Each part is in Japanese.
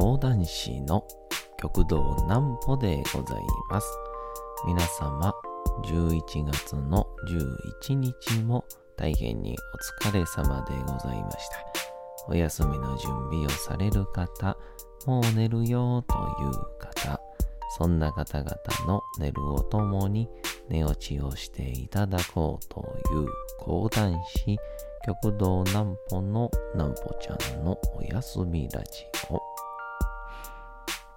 講談師の極道南歩でございます。皆様、11月の11日も大変にお疲れ様でございました。お休みの準備をされる方、もう寝るよという方、そんな方々の寝るをともに寝落ちをしていただこうという講談師、極道南歩の南歩ちゃんのおやすみラジオ。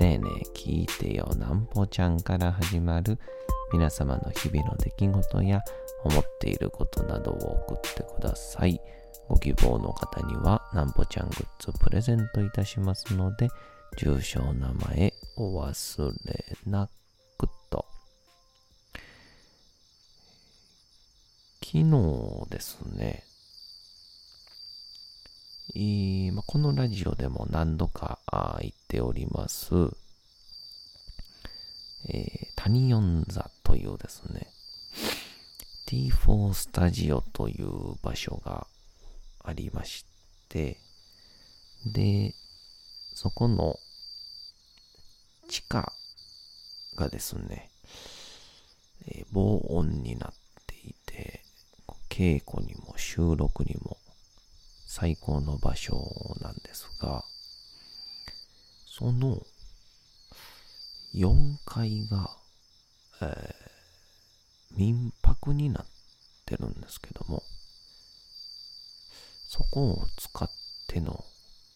ねえねえ聞いてよなんぽちゃんから始まる皆様の日々の出来事や思っていることなどを送ってください。ご希望の方にはなんぽちゃんグッズプレゼントいたしますので、住所名前お忘れなくと。昨日ですね、えま、このラジオでも何度か言っております、えー、タニオン座というですね、T4 スタジオという場所がありまして、で、そこの地下がですね、えー、防音になっていて、稽古にも収録にも最高の場所なんですが、その4階が、えー、民泊になってるんですけども、そこを使っての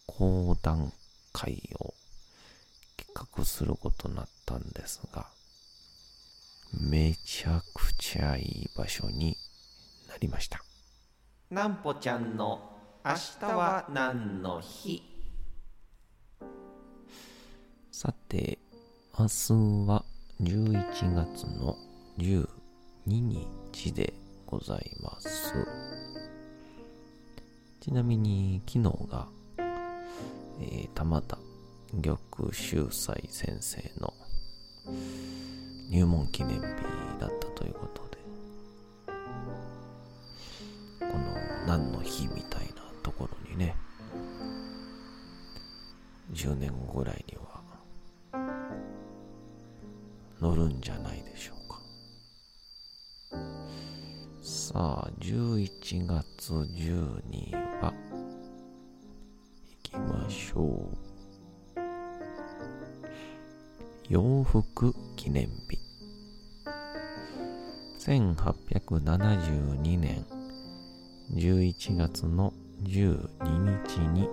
講談会を企画することになったんですが、めちゃくちゃいい場所になりました。なんぽちゃんの明日は何の日？さて、明日は11月の12日でございます。ちなみに昨日が、えー、玉田玉秀斎先生の入門記念日だったということで、この何の日みたいなところにね、10年後ぐらいには乗るんじゃないでしょうか。さあ、11月12は、行きましょう。洋服記念日。1872年11月の12日に、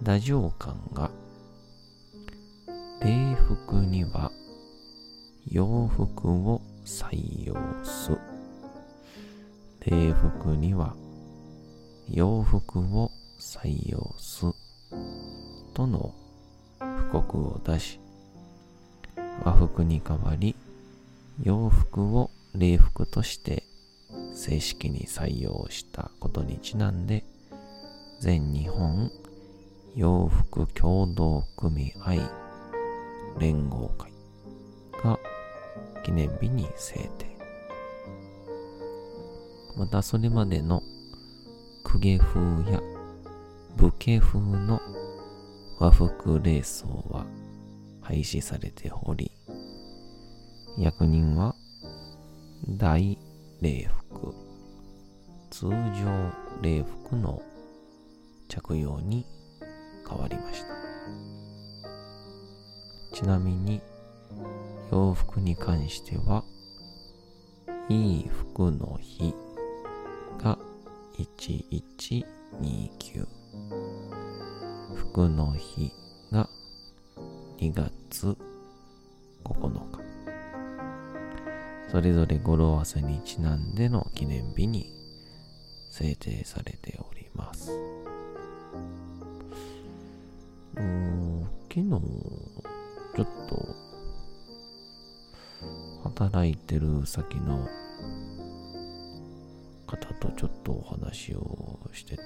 太政官が、礼服には洋服を採用す。礼服には洋服を採用す。との布告を出し、和服に代わり洋服を礼服として正式に採用したことにちなんで全日本洋服協同組合連合会が記念日に制定。またそれまでの公家風や武家風の和服礼装は廃止されており、役人は大礼服、通常礼服の着用に変わりました。ちなみに洋服に関しては、いい服の日が1129服の日が2月9日それぞれ語呂合わせにちなんでの記念日に制定されております。昨日、ちょっと、働いてる先の方とちょっとお話をしてて、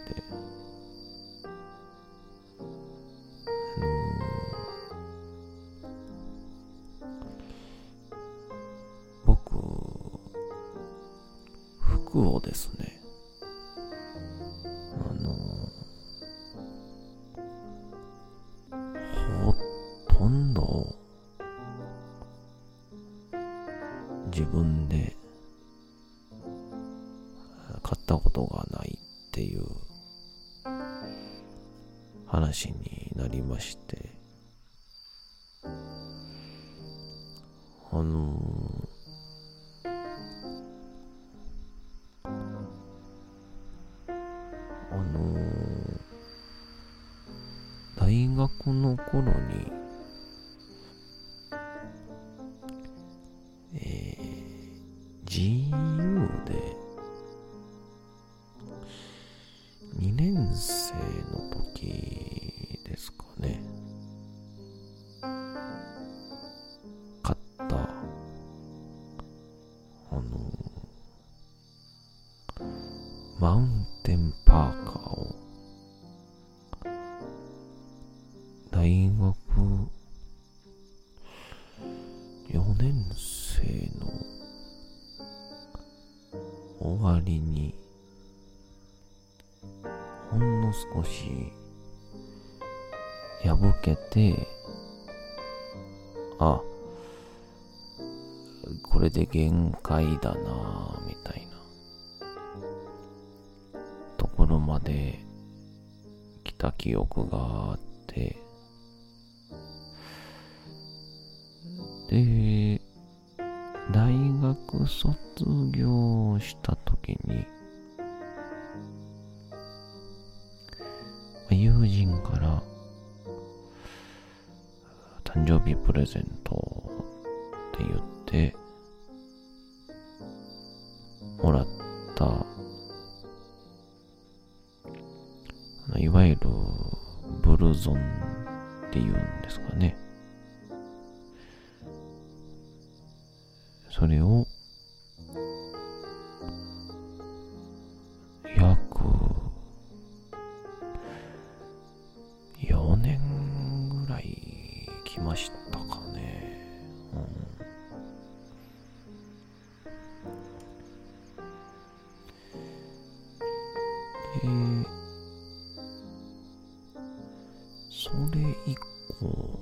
して。あのあの大学の頃にで限界だなみたいな。ところまで来た記憶があって。で大学卒業した時に友人から誕生日プレゼントって言ってもらったいわゆるブルゾンっていうんですかね。それをえー、それ以降、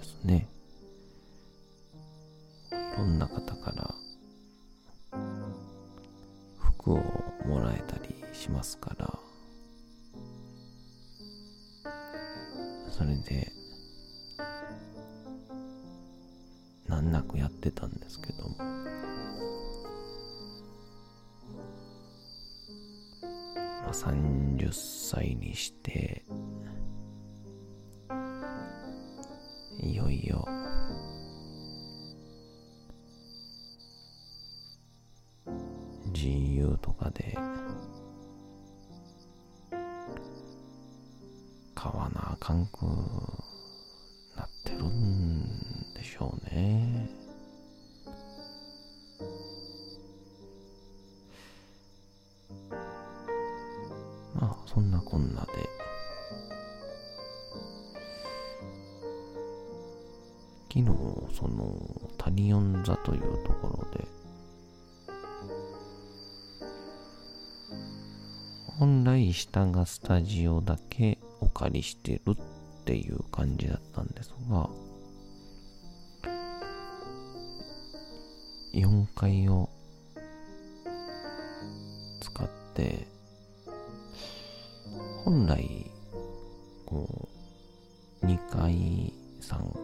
ですね、いろんな方から服をもらえたりしますから、それで、難なくやってたんですけども、まあ、30歳にして、いよ。う座というところで、本来下がスタジオだけお借りしてるっていう感じだったんですが、4階を使って、本来、こう、2階、3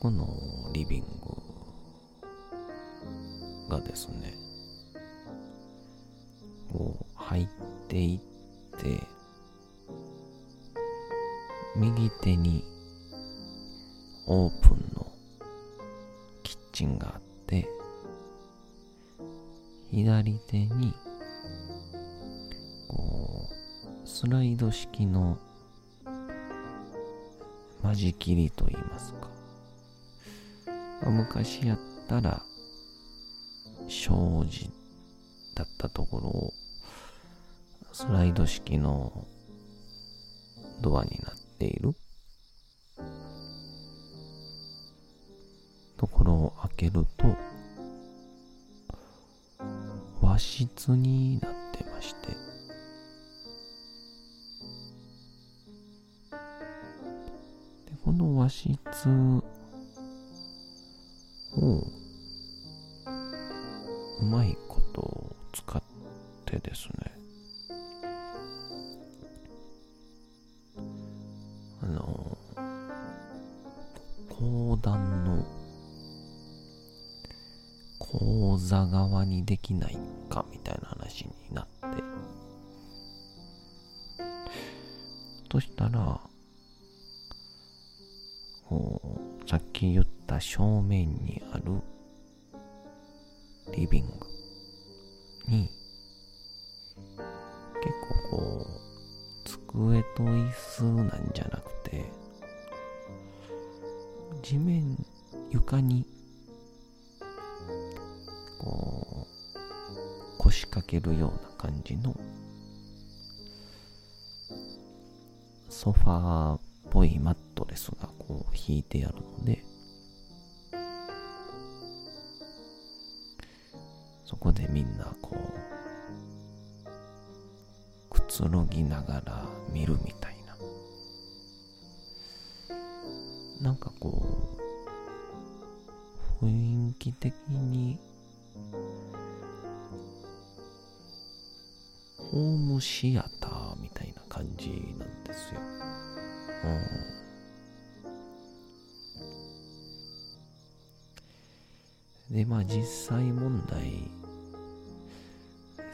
このリビングがですね、こう入っていって、右手にオープンのキッチンがあって、左手にこうスライド式の間仕切りといいますか、昔やったら障子だったところをスライド式のドアになっている。ところを開けると和室になってまして。できないかみたいな話になって。そしたらこうさっき言った正面にあるリビングに結構こう机と椅子なんじゃなくて地面床にこう腰掛けるような感じのソファーっぽいマットレスがこう引いてあるので、そこでみんなこう、くつろぎながら見るみたいな。なんかこう、で、まあ実際問題、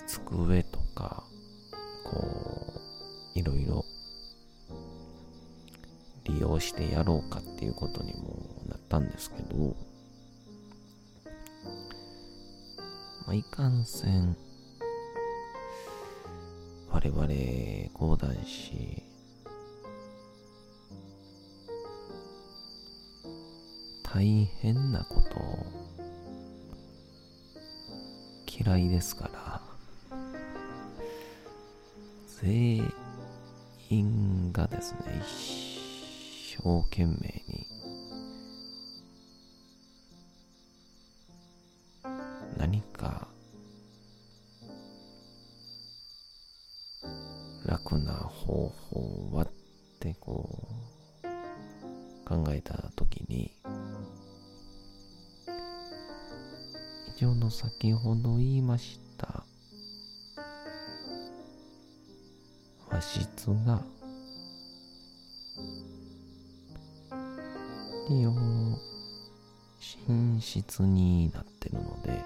机とか、こう、いろいろ利用してやろうかっていうことにもなったんですけど、まあ、いかんせん、我々講談師、大変なこと。嫌いですから、全員がですね、一生懸命に、何か、楽な方法はってこう、考えたときに、の先ほど言いました。和室が。利用寝室になってるので。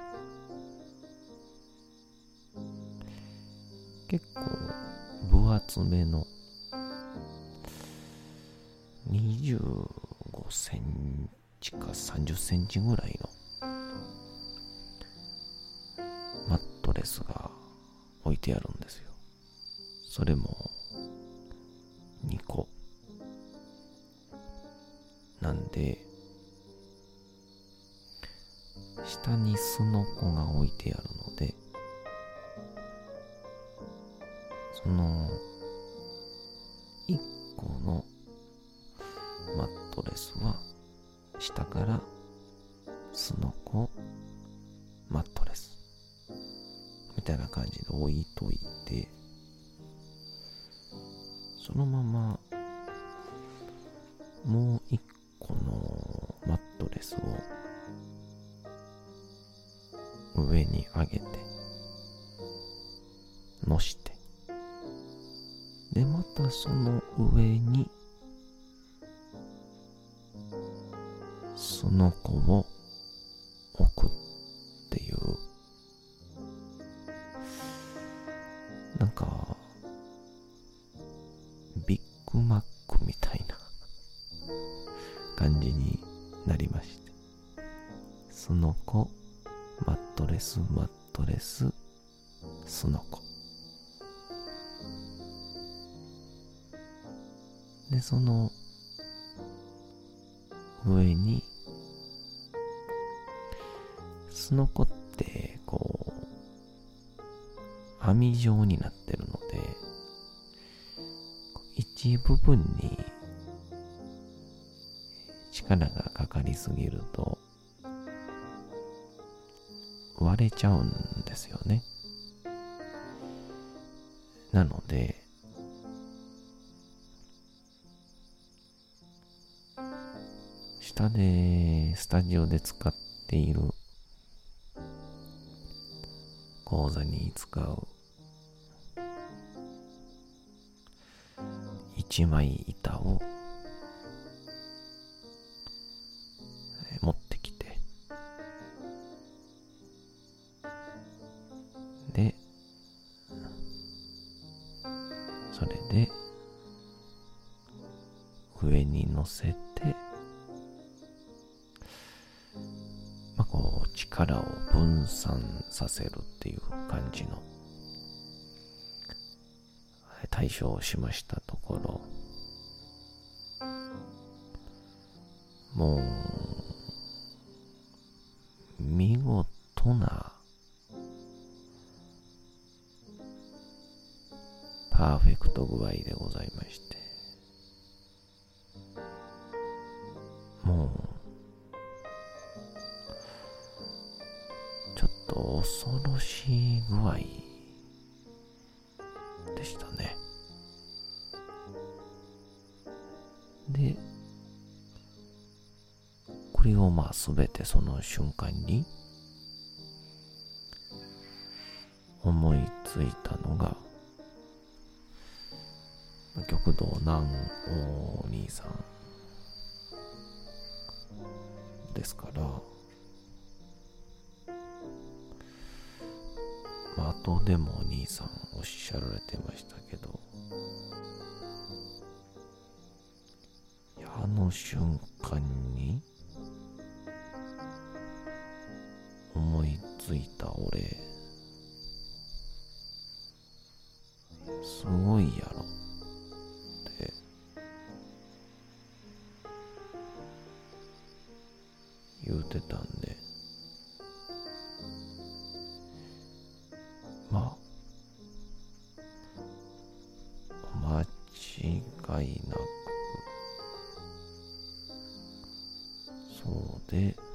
結構分厚めの。25センチか30センチぐらいレスが置いてあるんですよ。それもたその上に、その子をその上に、すのこって、こう、網状になってるので、一部分に力がかかりすぎると、割れちゃうんですよね。なので、で、スタジオで使っている講座に使う。一枚板を力を分散させるっていう感じの対処をしましたところ。もうれをまあすべてその瞬間に思いついたのが、極道南お兄さんですから、後でもお兄さんおっしゃられてましたけどあの瞬間についた俺。すごいやろ。って言うてたんで。まあ。間違いなく。そうで。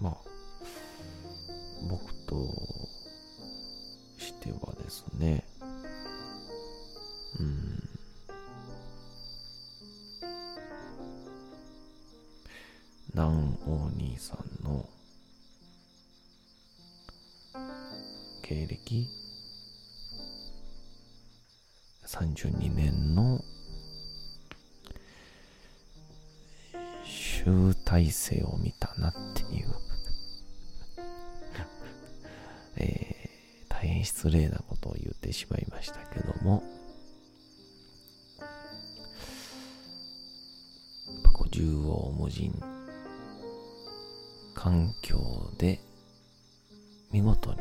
まあ、僕としてはですね、うん、南王兄さんの経歴？32年。大成を見たなっていう。えー、大変失礼なことを言ってしまいましたけども、こう縦横無尽環境で見事に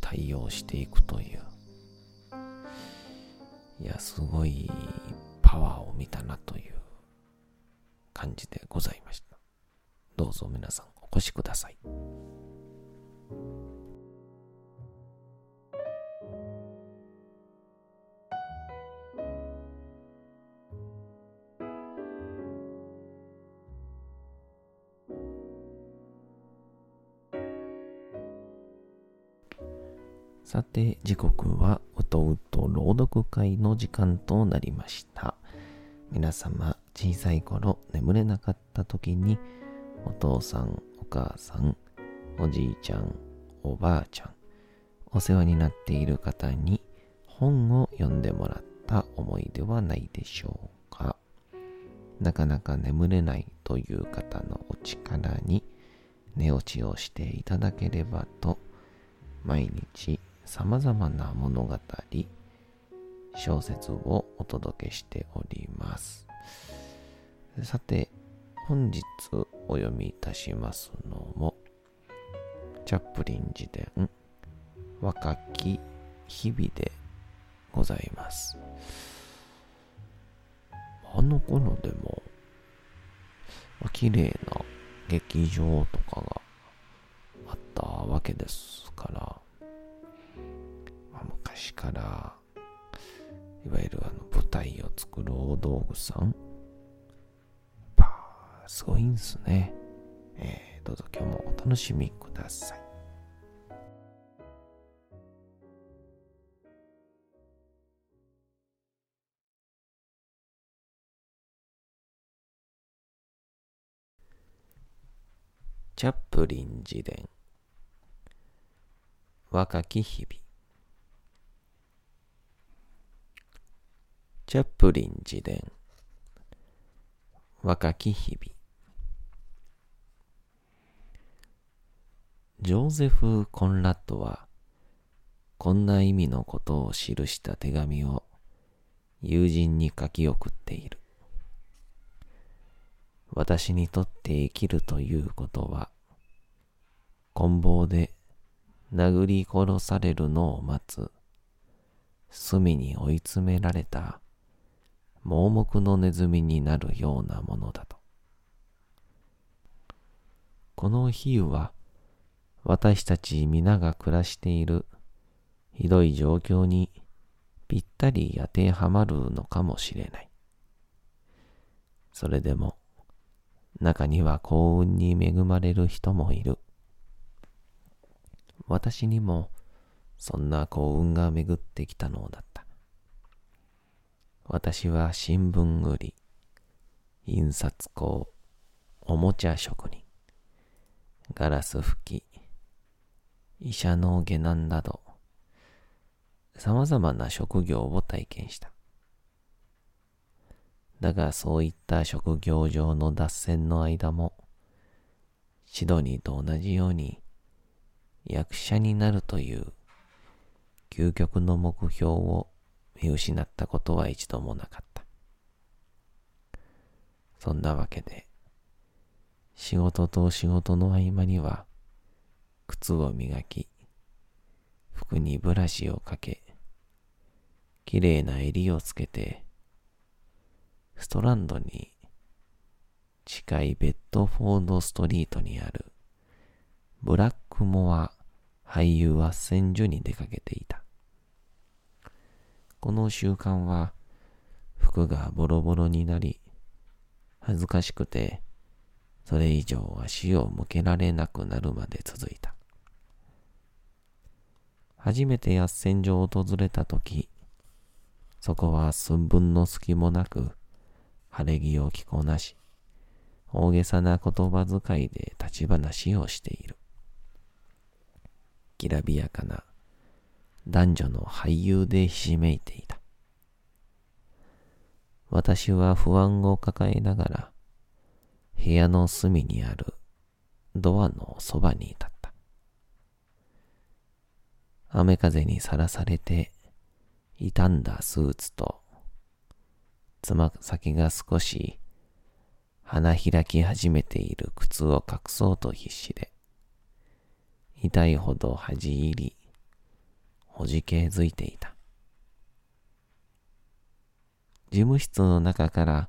対応していくという。いやすごいパワーを見たなという。感じでございました。どうぞ皆さんお越しください。さて、時刻はうとうと朗読会の時間となりました。皆様、小さい頃眠れなかった時にお父さん、お母さん、おじいちゃん、おばあちゃん、お世話になっている方に本を読んでもらった思いではないでしょうか？なかなか眠れないという方のお力に寝落ちをしていただければと毎日様々な物語、小説をお届けしております。さて、本日お読みいたしますのも、チャップリン自伝若き日々でございます。あの頃でも、まあ、綺麗な劇場とかがあったわけですから、昔からいわゆるあの舞台を作る大道具さんすごいんすね。えー、どうぞ今日もお楽しみください。チャップリン自伝若き日々チャップリン自伝若き日々ジョーゼフ・コンラッドは、こんな意味のことを記した手紙を友人に書き送っている。私にとって生きるということは、棍棒で殴り殺されるのを待つ、隅に追い詰められた盲目のネズミになるようなものだと。この比喩は、私たち皆が暮らしているひどい状況にぴったり当てはまるのかもしれない。それでも中には幸運に恵まれる人もいる。私にもそんな幸運が巡ってきたのだった。私は新聞売り、印刷工、おもちゃ職人、ガラス拭き、医者の下男など、様々な職業を体験した。だがそういった職業上の脱線の間も、シドニーと同じように役者になるという究極の目標を見失ったことは一度もなかった。そんなわけで、仕事と仕事の合間には、靴を磨き、服にブラシをかけ、きれいな襟をつけて、ストランドに近いベッドフォードストリートにあるブラックモア俳優斡旋所に出かけていた。この習慣は服がボロボロになり、恥ずかしくてそれ以上足を向けられなくなるまで続いた。初めて圧旋所を訪れたとき、そこは寸分の隙もなく、晴れ着を着こなし、大げさな言葉遣いで立ち話をしている。きらびやかな男女の俳優でひしめいていた。私は不安を抱えながら、部屋の隅にあるドアのそばにいた。雨風にさらされて傷んだスーツと、つま先が少し花開き始めている靴を隠そうと必死で、痛いほど恥じ入り、ほじけづいていた。事務室の中から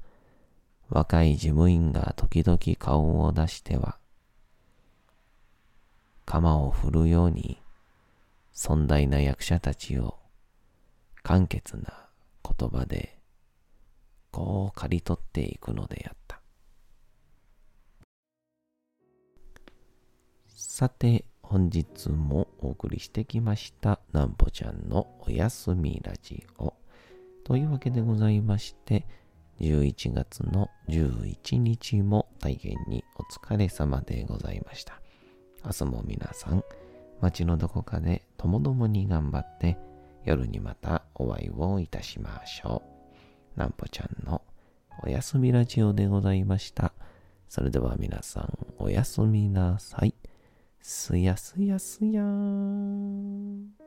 若い事務員が時々顔を出しては、鎌を振るように尊大な役者たちを簡潔な言葉でこう刈り取っていくのであった。さて、本日もお送りしてきましたなんぽちゃんのおやすみラジオ。というわけでございまして、11月の11日も大変にお疲れ様でございました。明日も皆さん、町のどこかでともどもに頑張って、夜にまたお会いをいたしましょう。なんぽちゃんのおやすみラジオでございました。それでは皆さん、おやすみなさい。すやすやすやーん。